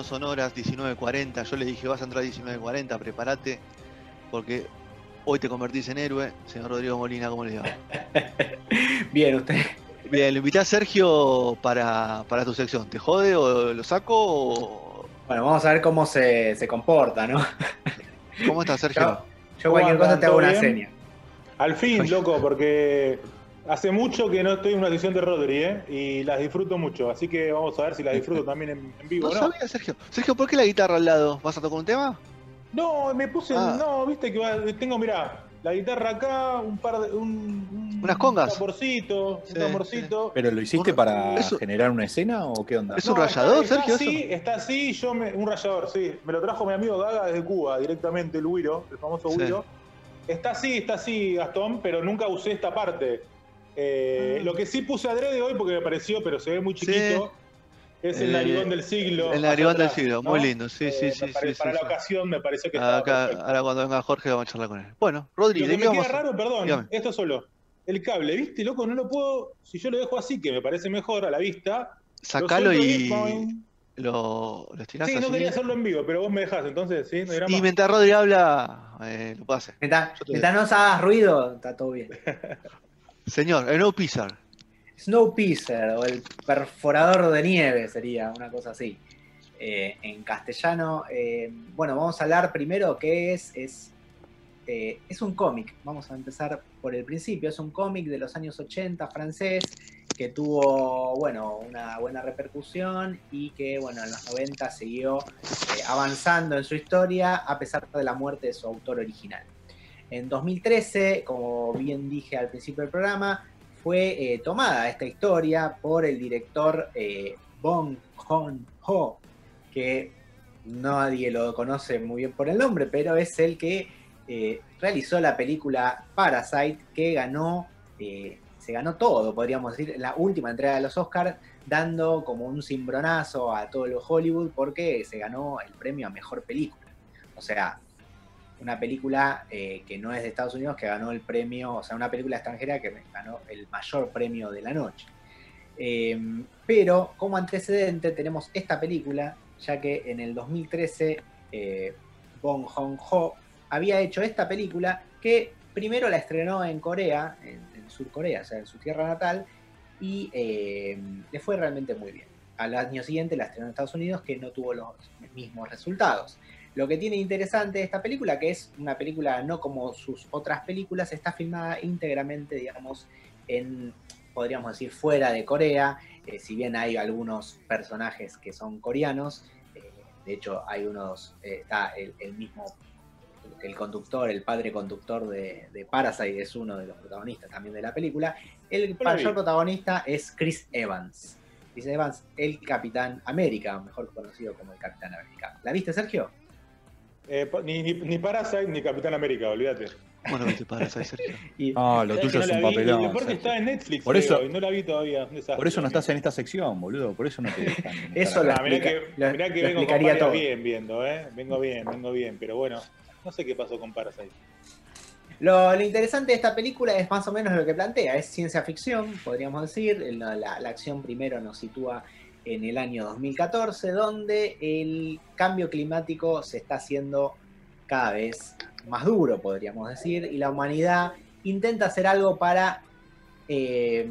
No Sonoras, 19.40. Yo le dije, vas a entrar a 19.40, prepárate, porque hoy te convertís en héroe. Señor Rodrigo Molina, ¿cómo le va? Bien, usted. Bien, lo invité a Sergio para, para tu sección. ¿Te jode o lo saco o... Bueno, vamos a ver cómo se, se comporta, ¿no? ¿Cómo estás, Sergio? Yo, yo cualquier cosa te hago una seña. Al fin, loco, porque hace mucho que no estoy en una sesión de Rodri, ¿eh? Y las disfruto mucho, así que vamos a ver si las disfruto también en, en vivo, No ¿no? sabía, Sergio. Sergio, ¿por qué la guitarra al lado? ¿Vas a tocar un tema? No, me puse, Ah. no, viste que va- tengo, mirá, la guitarra acá, un par de, un, un Unas congas. tamborcito, Sí, un tamborcito. ¿Pero lo hiciste Un- para eso- generar una escena o qué onda? ¿Es un rallador, está, Sergio, Está así, está así, yo me, un rallador, sí. Me lo trajo mi amigo Gaga desde Cuba, directamente el Wiro, el famoso Sí. Wiro. Está así, está así, Gastón, pero nunca usé esta parte. Eh, Ah. Lo que sí puse adrede hoy, porque me pareció, pero se ve muy Sí. chiquito, es el Eh, narigón del siglo. el narigón del siglo, muy lindo, sí, Eh, sí, me pare- sí, Para sí, la sí. ocasión me pareció que Acá, perfecto. ahora cuando venga Jorge vamos a charlar con él. Bueno, Rodri, Lo ¿de que me queda raro, perdón, Dígame. esto solo. El cable, ¿viste, loco? No lo puedo. Si yo lo dejo así, que me parece mejor a la vista. lo Sacalo y lo, lo estirás Sí, no así. quería hacerlo en vivo, pero vos me dejás, entonces, ¿sí? No. Y mientras Rodri habla, eh, lo puedo hacer. Mientras, mientras no hagas ruido, está todo bien. Señor, no Pizar. Snowpiercer o el perforador de nieve sería una cosa así. Eh, en castellano, eh, bueno, vamos a hablar primero qué es. Es, eh, es un cómic. Vamos a empezar por el principio. Es un cómic de los años 80 francés que tuvo, bueno, una buena repercusión y que, bueno, en los 90 siguió eh, avanzando en su historia a pesar de la muerte de su autor original. En 2013, como bien dije al principio del programa, fue eh, tomada esta historia por el director eh, Bong Joon-ho, que nadie lo conoce muy bien por el nombre, pero es el que eh, realizó la película Parasite, que ganó, eh, se ganó todo, podríamos decir, la última entrega de los Oscars, dando como un cimbronazo a todo lo Hollywood, porque se ganó el premio a mejor película. O sea, una película eh, que no es de Estados Unidos que ganó el premio, o sea, una película extranjera que ganó el mayor premio de la noche. Eh, pero como antecedente tenemos esta película, ya que en el 2013 eh, Bong Joon-ho había hecho esta película que primero la estrenó en Corea, en, en Sur Corea, o sea, en su tierra natal, y eh, le fue realmente muy bien. Al año siguiente la estrenó en Estados Unidos, que no tuvo los mismos resultados. Lo que tiene interesante esta película, que es una película no como sus otras películas, está filmada íntegramente, digamos, en, podríamos decir, fuera de Corea. Eh, si bien hay algunos personajes que son coreanos, eh, de hecho hay unos, eh, está el, el, mismo, el conductor, el padre conductor de, de, Parasite, es uno de los protagonistas también de la película. El mayor protagonista es Chris Evans. Chris Evans, el Capitán América, mejor conocido como el Capitán América. ¿La viste, Sergio? Eh, ni, ni, ni, Parasite ni Capitán América, olvídate. Bueno, viste Parasite, Sergio. Y, no, lo tuyo no es un vi, papelón. Aparte está en Netflix, por eso, creo, y no la vi todavía. Por eso no estás en esta sección, boludo. Por eso no te dejan. eso lo, ah, mirá que, lo, mirá que vengo explicaría todo. bien viendo, ¿eh? Vengo bien, vengo bien, pero bueno, no sé qué pasó con Parasite. Lo, lo, interesante de esta película es más o menos lo que plantea, es ciencia ficción, podríamos decir. La, la, la, acción primero nos sitúa en el año 2014, donde el cambio climático se está haciendo cada vez más duro, podríamos decir, y la humanidad intenta hacer algo para eh,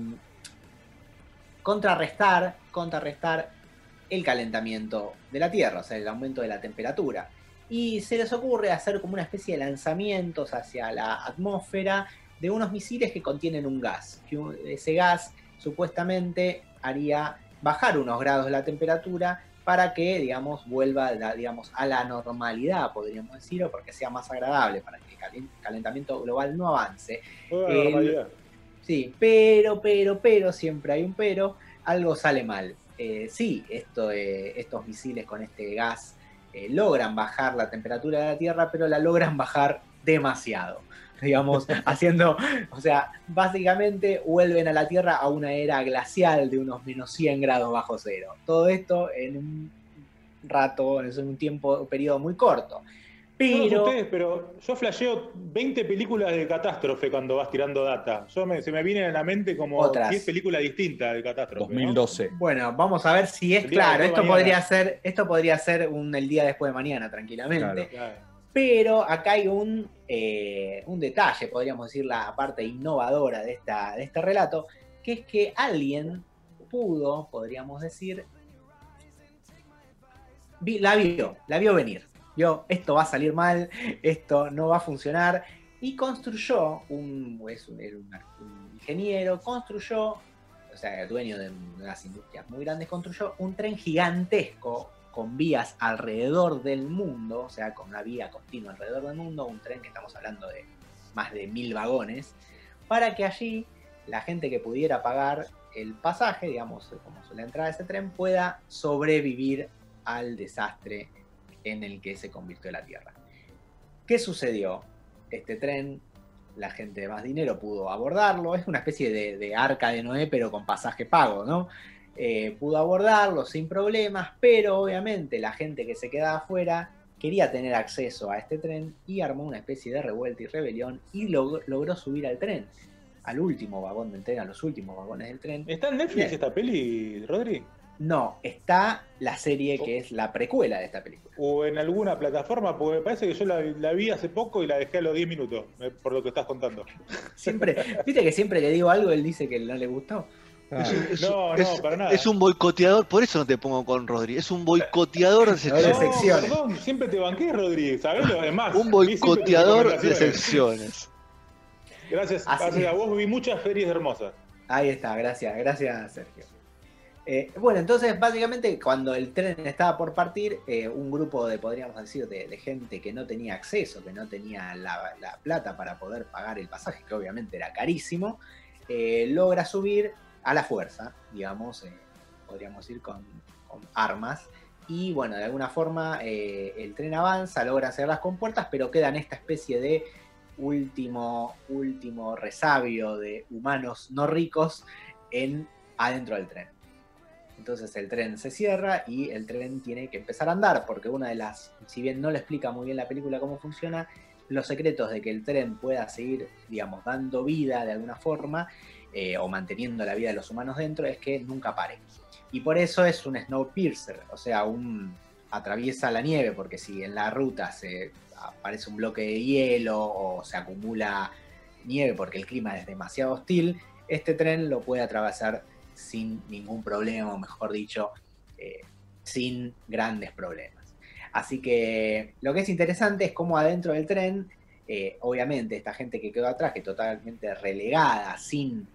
contrarrestar, contrarrestar el calentamiento de la Tierra, o sea, el aumento de la temperatura. y se les ocurre hacer como una especie de lanzamientos hacia la atmósfera de unos misiles que contienen un gas. Que ese gas supuestamente haría bajar unos grados la temperatura para que, digamos, vuelva la- digamos, a la normalidad, podríamos decir, o porque sea más agradable, para que el calen- calentamiento global no avance. Normalidad. Sí, pero, pero, pero, siempre hay un pero, algo sale mal. Eh, sí, esto, eh, estos misiles con este gas eh, logran bajar la temperatura de la Tierra, pero la logran bajar demasiado. Digamos, haciendo, o sea, básicamente vuelven a la Tierra a una era glacial de unos menos 100 grados bajo cero. Todo esto en un rato, en un tiempo, un periodo muy corto. No Pero, ustedes, pero yo flasheo 20 películas de catástrofe cuando vas tirando data. Yo me- se me vienen a la mente como Otras. 10 películas distintas de catástrofe. ¿no? 2012. Bueno, vamos a ver si es claro. Esto podría ser, esto podría ser un el día después de mañana, tranquilamente. Claro. Pero acá hay un, eh, un detalle, podríamos decir, la parte innovadora de, esta, de este relato, que es que alguien pudo, podríamos decir, vi- la vio, la vio venir. Vio, esto va a salir mal, esto no va a funcionar. Y construyó, un, es un, un- ingeniero, construyó, o sea, dueño de unas industrias muy grandes, construyó un tren gigantesco con vías alrededor del mundo, o sea, con una vía continua alrededor del mundo, un tren que estamos hablando de más de mil vagones, para que allí la gente que pudiera pagar el pasaje, digamos, como suele entrar a ese tren, pueda sobrevivir al desastre en el que se convirtió la Tierra. ¿Qué sucedió? Este tren, la gente de más dinero pudo abordarlo, es una especie de, de arca de Noé, pero con pasaje pago, ¿no? Eh, pudo abordarlo sin problemas, pero obviamente la gente que se quedaba afuera quería tener acceso a este tren y armó una especie de revuelta y rebelión y log- logró subir al tren, al último vagón del tren, a los últimos vagones del tren. ¿Está en Netflix esta peli, Rodri? No, está la serie que es la precuela de esta película. ¿O en alguna plataforma? Porque me parece que yo la, la vi hace poco y la dejé a los 10 minutos, por lo que estás contando. Siempre, viste que siempre le digo algo, él dice que no le gustó. Es un- es No, no, es- para nada. Es un boicoteador, por eso no te pongo con Rodri. Es un boicoteador de secciones. No, perdón, siempre te banqué, Rodri, ¿sabés? Es más, Un boicoteador de secciones. Gracias, gracias a vos vi muchas series hermosas. Ahí está, gracias, gracias Sergio. Eh, bueno, entonces básicamente cuando el tren estaba por partir, eh, un grupo de, podríamos decir, de, de gente que no tenía acceso, que no tenía la, la plata para poder pagar el pasaje, que obviamente era carísimo, eh, logra subir a la fuerza, digamos, eh, podríamos decir con, armas. Y bueno, de alguna forma eh, el tren avanza, logra cerrar las compuertas, pero queda en esta especie de último, último resabio de humanos no ricos en adentro del tren. Entonces el tren se cierra y el tren tiene que empezar a andar, porque una de las, si bien no le explica muy bien la película cómo funciona, los secretos de que el tren pueda seguir, digamos, dando vida de alguna forma, eh, o manteniendo la vida de los humanos dentro, es que nunca pare. Y por eso es un Snowpiercer, o sea, un atraviesa la nieve, porque si en la ruta se aparece un bloque de hielo o se acumula nieve porque el clima es demasiado hostil, este tren lo puede atravesar sin ningún problema, o mejor dicho, eh, sin grandes problemas. Así que lo que es interesante es cómo adentro del tren, eh, obviamente esta gente que quedó atrás, que totalmente relegada, sin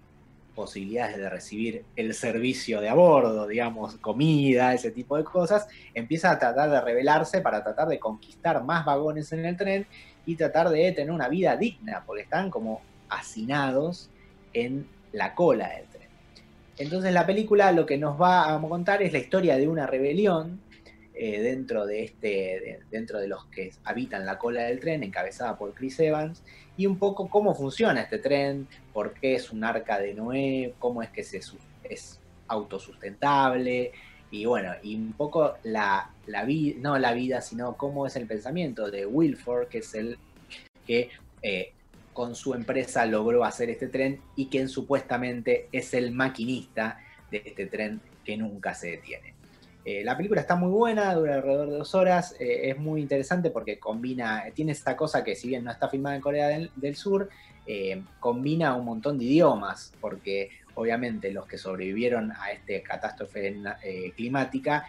posibilidades de recibir el servicio de a bordo, digamos, comida, ese tipo de cosas, empieza a tratar de rebelarse para tratar de conquistar más vagones en el tren y tratar de tener una vida digna, porque están como hacinados en la cola del tren. Entonces la película lo que nos va a contar es la historia de una rebelión eh, dentro, de este, de- dentro de los que habitan la cola del tren, encabezada por Chris Evans, y un poco cómo funciona este tren, por qué es un arca de Noé, cómo es que es autosustentable, y bueno, y un poco la, la vida, no la vida, sino cómo es el pensamiento de Wilford, que es el que eh, con su empresa logró hacer este tren y quien supuestamente es el maquinista de este tren que nunca se detiene. Eh, la película está muy buena, dura alrededor de dos horas, eh, es muy interesante porque combina, tiene esta cosa que si bien no está filmada en Corea del, Sur, eh, combina un montón de idiomas, porque obviamente los que sobrevivieron a esta catástrofe climática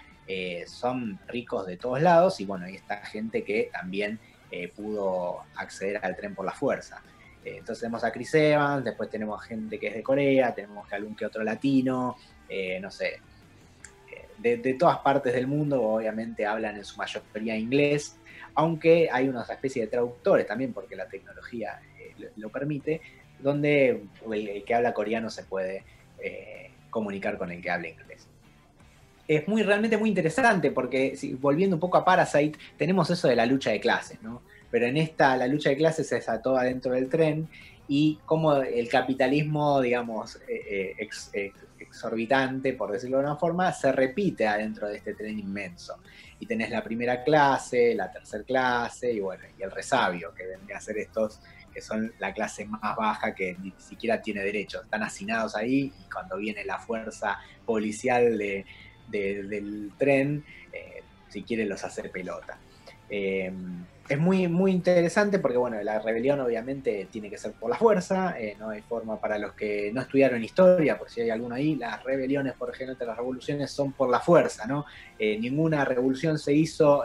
son ricos de todos lados y bueno, hay esta gente que también pudo acceder al tren por la fuerza. Entonces tenemos a Chris Evans, después tenemos gente que es de Corea, tenemos algún que otro latino, no sé, de, todas partes del mundo, obviamente hablan en su mayoría inglés, aunque hay una especie de traductores también, porque la tecnología lo, lo, permite, donde el, que habla coreano se puede comunicar con el que habla inglés es muy realmente muy interesante porque volviendo un poco a Parasite, tenemos eso de la lucha de clases, ¿no? Pero en esta la lucha de clases se desató adentro del tren y como el capitalismo, digamos, eh, eh, exorbitante, por decirlo de una forma, se repite adentro de este tren inmenso. Y tenés la primera clase, la tercera clase y bueno, y el resabio, que vendría a ser estos que son la clase más baja que ni siquiera tiene derechos. Están hacinados ahí y cuando viene la fuerza policial de, de, del tren, eh, si quiere los hacer pelota. Eh, es muy, muy interesante porque, bueno, la rebelión obviamente tiene que ser por la fuerza, eh, no hay forma para los que no estudiaron historia, por si hay alguno ahí, las rebeliones, por ejemplo, las revoluciones son por la fuerza, ¿no? ninguna revolución se hizo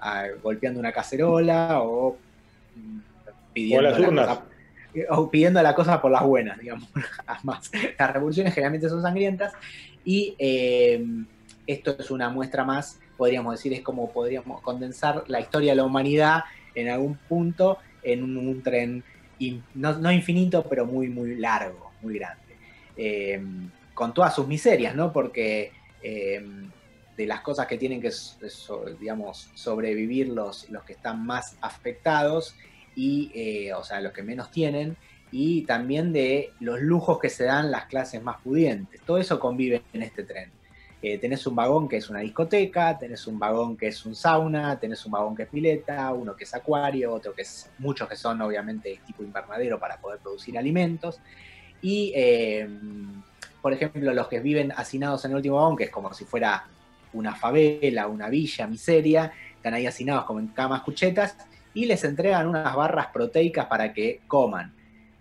a, golpeando una cacerola o mm, pidiendo... las urnas. La cosa, o pidiendo la cosa por las buenas, digamos, jamás. Las revoluciones generalmente son sangrientas y eh, esto es una muestra más, podríamos decir, es como podríamos condensar la historia de la humanidad en algún punto en un, tren, no, no, infinito, pero muy, muy largo, muy grande. Eh, con todas sus miserias, ¿no? Porque eh, de las cosas que tienen que, digamos, sobrevivir los, los que están más afectados y, eh, o sea, los que menos tienen, y también de los lujos que se dan las clases más pudientes. Todo eso convive en este tren. Eh, tenés un vagón que es una discoteca, tenés un vagón que es un sauna, tenés un vagón que es pileta, uno que es acuario, otro que es, muchos que son obviamente tipo invernadero para poder producir alimentos. Y, eh, por ejemplo, los que viven hacinados en el último vagón, que es como si fuera una favela, una villa, miseria, están ahí hacinados como en camas cuchetas y les entregan unas barras proteicas para que coman.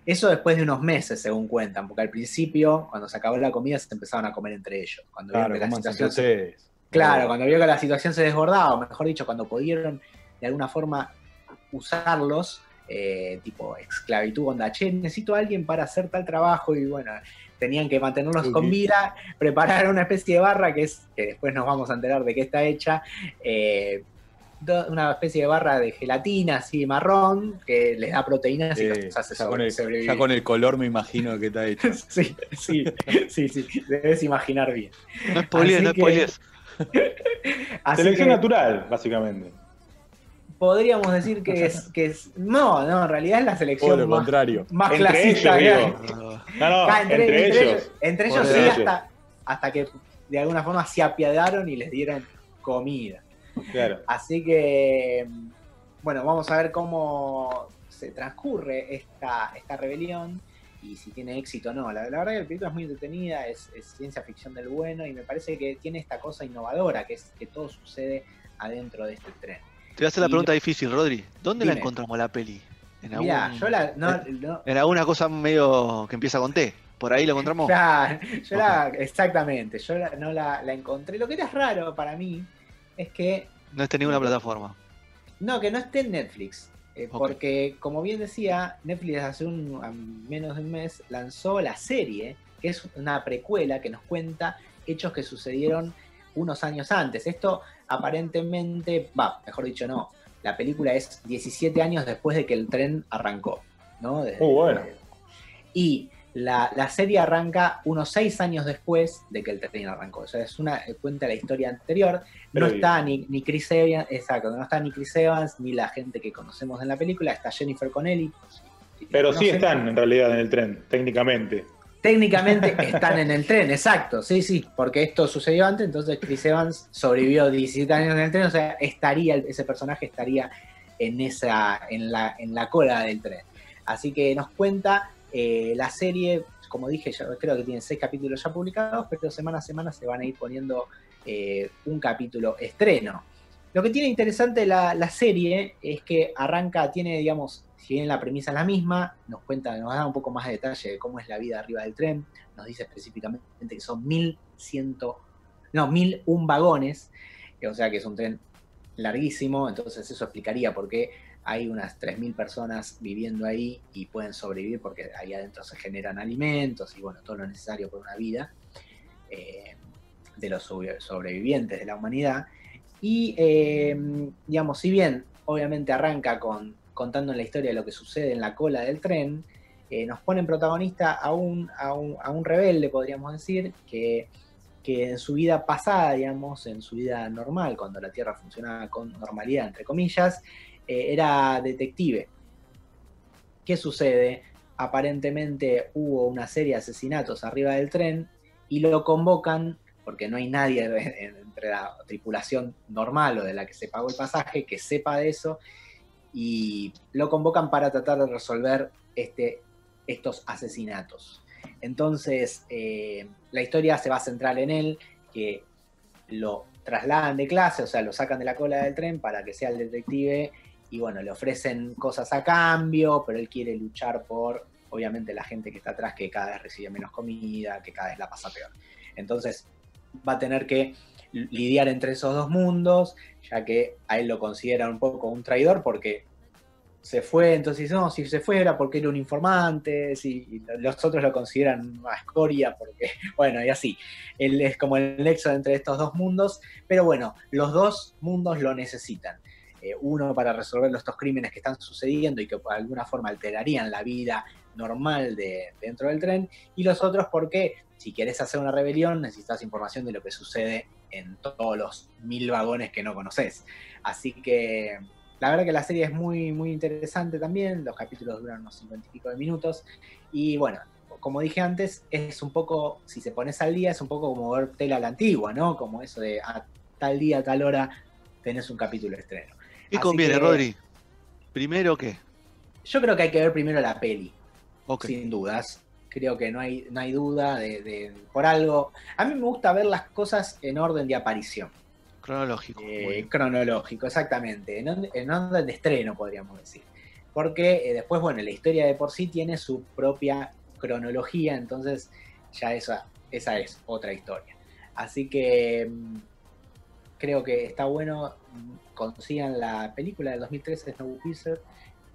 Eso después de unos meses, según cuentan, porque al principio, cuando se acabó la comida, se empezaban a comer entre ellos. Cuando claro, vieron que la situación se... Claro, cuando vio que la situación se desbordaba, o mejor dicho, cuando pudieron de alguna forma usarlos, eh, tipo esclavitud, onda, che, necesito a alguien para hacer tal trabajo, y bueno, tenían que mantenerlos con vida, preparar una especie de barra que es, que después nos vamos a enterar de qué está hecha, eh, una especie de barra de gelatina así marrón que les da proteínas y Eh, los hace ya, con el, sobrevivir. ya con el color me imagino que está hecho. sí, sí, sí, sí, debes imaginar bien. No spoilees, Así no que- spoilees. Así Selección que natural, básicamente. podríamos decir que es, que es. No, no, en realidad es la selección lo más, contrario. más Entre clasista ellos, que hay. digo. No, no, Ah, entre, ellos. Entre ellos Por sí, ellos. hasta, hasta que de alguna forma se apiadaron y les dieron comida. Claro. Así que, bueno, vamos a ver cómo se transcurre esta, esta rebelión y si tiene éxito o no. La, la verdad que la película es muy entretenida, es, es ciencia ficción del bueno y me parece que tiene esta cosa innovadora, que es que todo sucede adentro de este tren. Te voy a hacer la pregunta difícil, Rodri. ¿Dónde la encontramos la peli? ¿En, algún- yo la... No, no- en alguna cosa medio que empieza con T. ¿Por ahí la encontramos? Claro, yo la- exactamente, yo la- no la, la encontré. Lo que era raro para mí es que No está en ninguna plataforma. No, que no esté en Netflix. eh. Porque, como bien decía, Netflix hace un, a menos de un mes lanzó la serie, que es una precuela que nos cuenta hechos que sucedieron unos años antes. Esto aparentemente, va, mejor dicho, no. La película es 17 años después de que el tren arrancó. ¿no? Desde- Muy bueno. Y la, la serie arranca unos 6 años después de que el tren arrancó. O sea, es una, eh, cuenta la historia anterior. No está ni, ni Chris Evans, exacto, no está ni Chris Evans, ni la gente que conocemos en la película, está Jennifer Connelly. Pero sí están en realidad en el tren, técnicamente. Técnicamente están en el tren, exacto, sí, sí, porque esto sucedió antes, entonces Chris Evans sobrevivió 17 años en el tren, o sea, estaría, ese personaje estaría en esa, en la, en la cola del tren. Así que nos cuenta eh, la serie, como dije, yo creo que tiene seis capítulos ya publicados, pero semana a semana se van a ir poniendo eh, un capítulo estreno. Lo que tiene interesante la, la serie es que arranca, tiene, digamos, si bien la premisa es la misma, nos cuenta, nos da un poco más de detalle de cómo es la vida arriba del tren, nos dice específicamente que son 1100 no, 1001 vagones, o sea que es un tren larguísimo, entonces eso explicaría por qué hay unas 3.000 personas viviendo ahí y pueden sobrevivir porque ahí adentro se generan alimentos y bueno, todo lo necesario para una vida eh, de los sobrevivientes de la humanidad. Y eh, digamos, si bien obviamente arranca con contando la historia de lo que sucede en la cola del tren, eh, nos pone en protagonista a un, a un, rebelde, podríamos decir, que, que, en su vida pasada, digamos, en su vida normal, cuando la Tierra funcionaba con normalidad, entre comillas, eh, era detective. ¿Qué sucede? Aparentemente hubo una serie de asesinatos arriba del tren y lo convocan, porque no hay nadie entre la tripulación normal o de la que se pagó el pasaje que sepa de eso, y lo convocan para tratar de resolver este, estos asesinatos. Entonces, eh, la historia se va a centrar en él, que lo trasladan de clase, o sea, lo sacan de la cola del tren para que sea el detective y bueno, le ofrecen cosas a cambio, pero él quiere luchar por, obviamente, la gente que está atrás, que cada vez recibe menos comida, que cada vez la pasa peor. Entonces, va a tener que lidiar entre esos dos mundos, ya que a él lo consideran un poco un traidor porque se fue, entonces no, si se fue era porque era un informante, si los otros lo consideran una escoria porque, bueno, y así. Él es como el nexo entre estos dos mundos, pero bueno, los dos mundos lo necesitan. Eh, uno para resolver estos crímenes que están sucediendo y que de alguna forma alterarían la vida normal de, dentro del tren, y los otros porque si querés hacer una rebelión necesitas información de lo que sucede en todos los mil vagones que no conoces. Así que la verdad que la serie es muy, muy interesante también, los capítulos duran unos cincuenta y pico de minutos, y bueno, como dije antes, es un poco, si se pones al día, es un poco como ver tela a la antigua, ¿no? Como eso de a tal día, a tal hora tenés un capítulo de estreno. ¿Qué conviene, Rodri? ¿Primero qué? Yo creo que hay que ver primero la peli. Sin dudas. Creo que no hay, no hay duda de, por algo. A mí me gusta ver las cosas en orden de aparición. Cronológico. Eh, cronológico, exactamente. En, orden de estreno, podríamos decir. Porque eh, después, bueno, la historia de por sí tiene su propia cronología, entonces ya esa, esa es otra historia. Así que mm, creo que está bueno consigan la película del 2013 Snowpiercer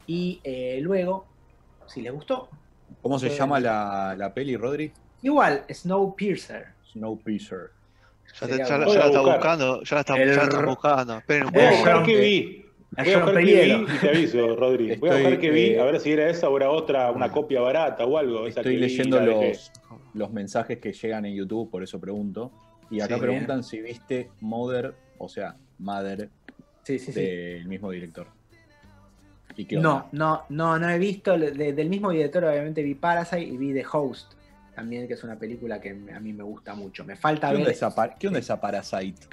y eh, luego, si les gustó. ¿Cómo se llama la, la, peli, Rodri? Igual, Snowpiercer. Snowpiercer. Ya, ya, ya, la está buscando, ya la está, ya está buscando. Esperen un poco. Voy a buscar qué vi. Voy a buscar qué vi y te aviso, Rodri. Voy a buscar qué vi, eh, a ver si era esa o era otra, una copia barata o algo. Estoy leyendo los, los mensajes que llegan en YouTube, por eso pregunto. Y acá preguntan si viste Mother, o sea, Mother del mismo director. no, no, no, no he visto. del mismo director, obviamente vi Parasite y vi The Host. También, que es una película que a mí me gusta mucho. Me falta ¿Qué ver. Onda esa, ¿Qué onda esa Parasite?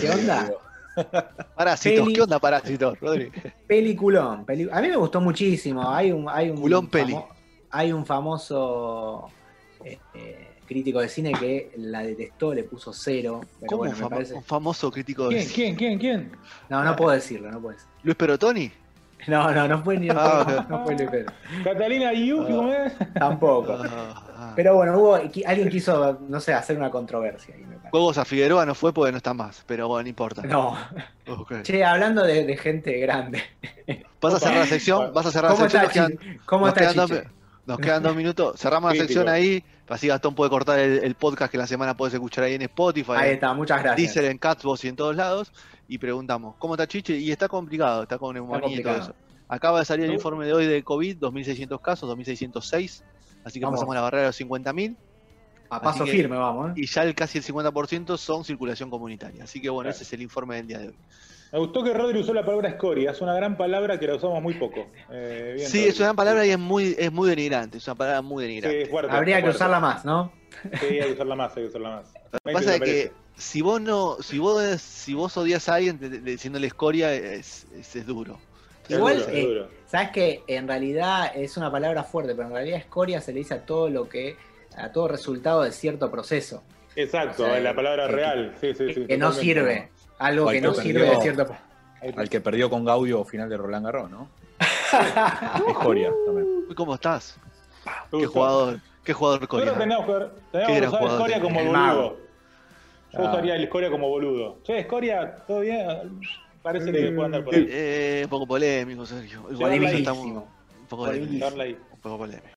¿Qué onda? Parásitos, ¿qué onda Parásitos, Rodri? Peliculón. a mí me gustó muchísimo. Hay un, hay un, peli. hay un famoso. Este, crítico de cine que la detestó, le puso cero. ¿Cómo un famoso crítico de cine? ¿Quién? ¿Quién? ¿Quién? No, no puedo decirlo, no puedo decirlo. ¿Luis Perotoni? No, no, no fue ni ah, no, fue Luis Pero. ¿Catalina Yu? ¿cómo es? Tampoco. Ah, ah. Pero bueno, hubo, alguien quiso, no sé, hacer una controversia. Juegos a Figueroa no fue porque no está más, pero bueno, no importa. No. Che, hablando de, gente grande. ¿Vas a cerrar la sección? ¿Vas a cerrar la sección? ¿Cómo está, nos quedan dos minutos. Cerramos la sección ahí. Así Gastón puede cortar el, podcast que la semana puedes escuchar ahí en Spotify. Ahí está, muchas gracias. Deezer, en Catsbox y en todos lados. Y preguntamos, ¿cómo está Chiche? Y está complicado, está con neumonía y todo eso. Acaba de salir el informe de hoy de COVID, 2.600 casos, 2.606. Así que pasamos la barrera de los 50.000. A paso firme, vamos. ¿eh? Y ya el, casi el 50% son circulación comunitaria. Así que bueno, ese es el informe del día de hoy. Me gustó que Rodri usó la palabra escoria, es una gran palabra que la usamos muy poco. Eh, sí, es una gran palabra y es muy, es muy denigrante, es una palabra muy denigrante. Sí, Habría que usarla más, ¿no? Sí, hay que usarla más, hay que usarla más. Lo que pasa es que si vos no, si vos si vos odias a alguien diciéndole escoria es, es, duro. Igual, eh, sabes que en realidad es una palabra fuerte, pero en realidad escoria se le dice a todo lo que, a todo resultado de cierto proceso. Exacto, la palabra real, sí, sí, sí. Que no sirve. Algo que no sirve de cierto. Al que perdió con Gaudio final de Roland Garros, ¿no? Escoria también. ¿Cómo estás? Qué jugador, qué jugador. Nosotros tenemos que, tenemos que usar Escoria como boludo. Yo usaría el Escoria como boludo. Che, Escoria, ¿todo bien? Parece que puede andar por ahí. Eh, un poco polémico, Sergio. Igual Un poco polémico. Un poco polémico.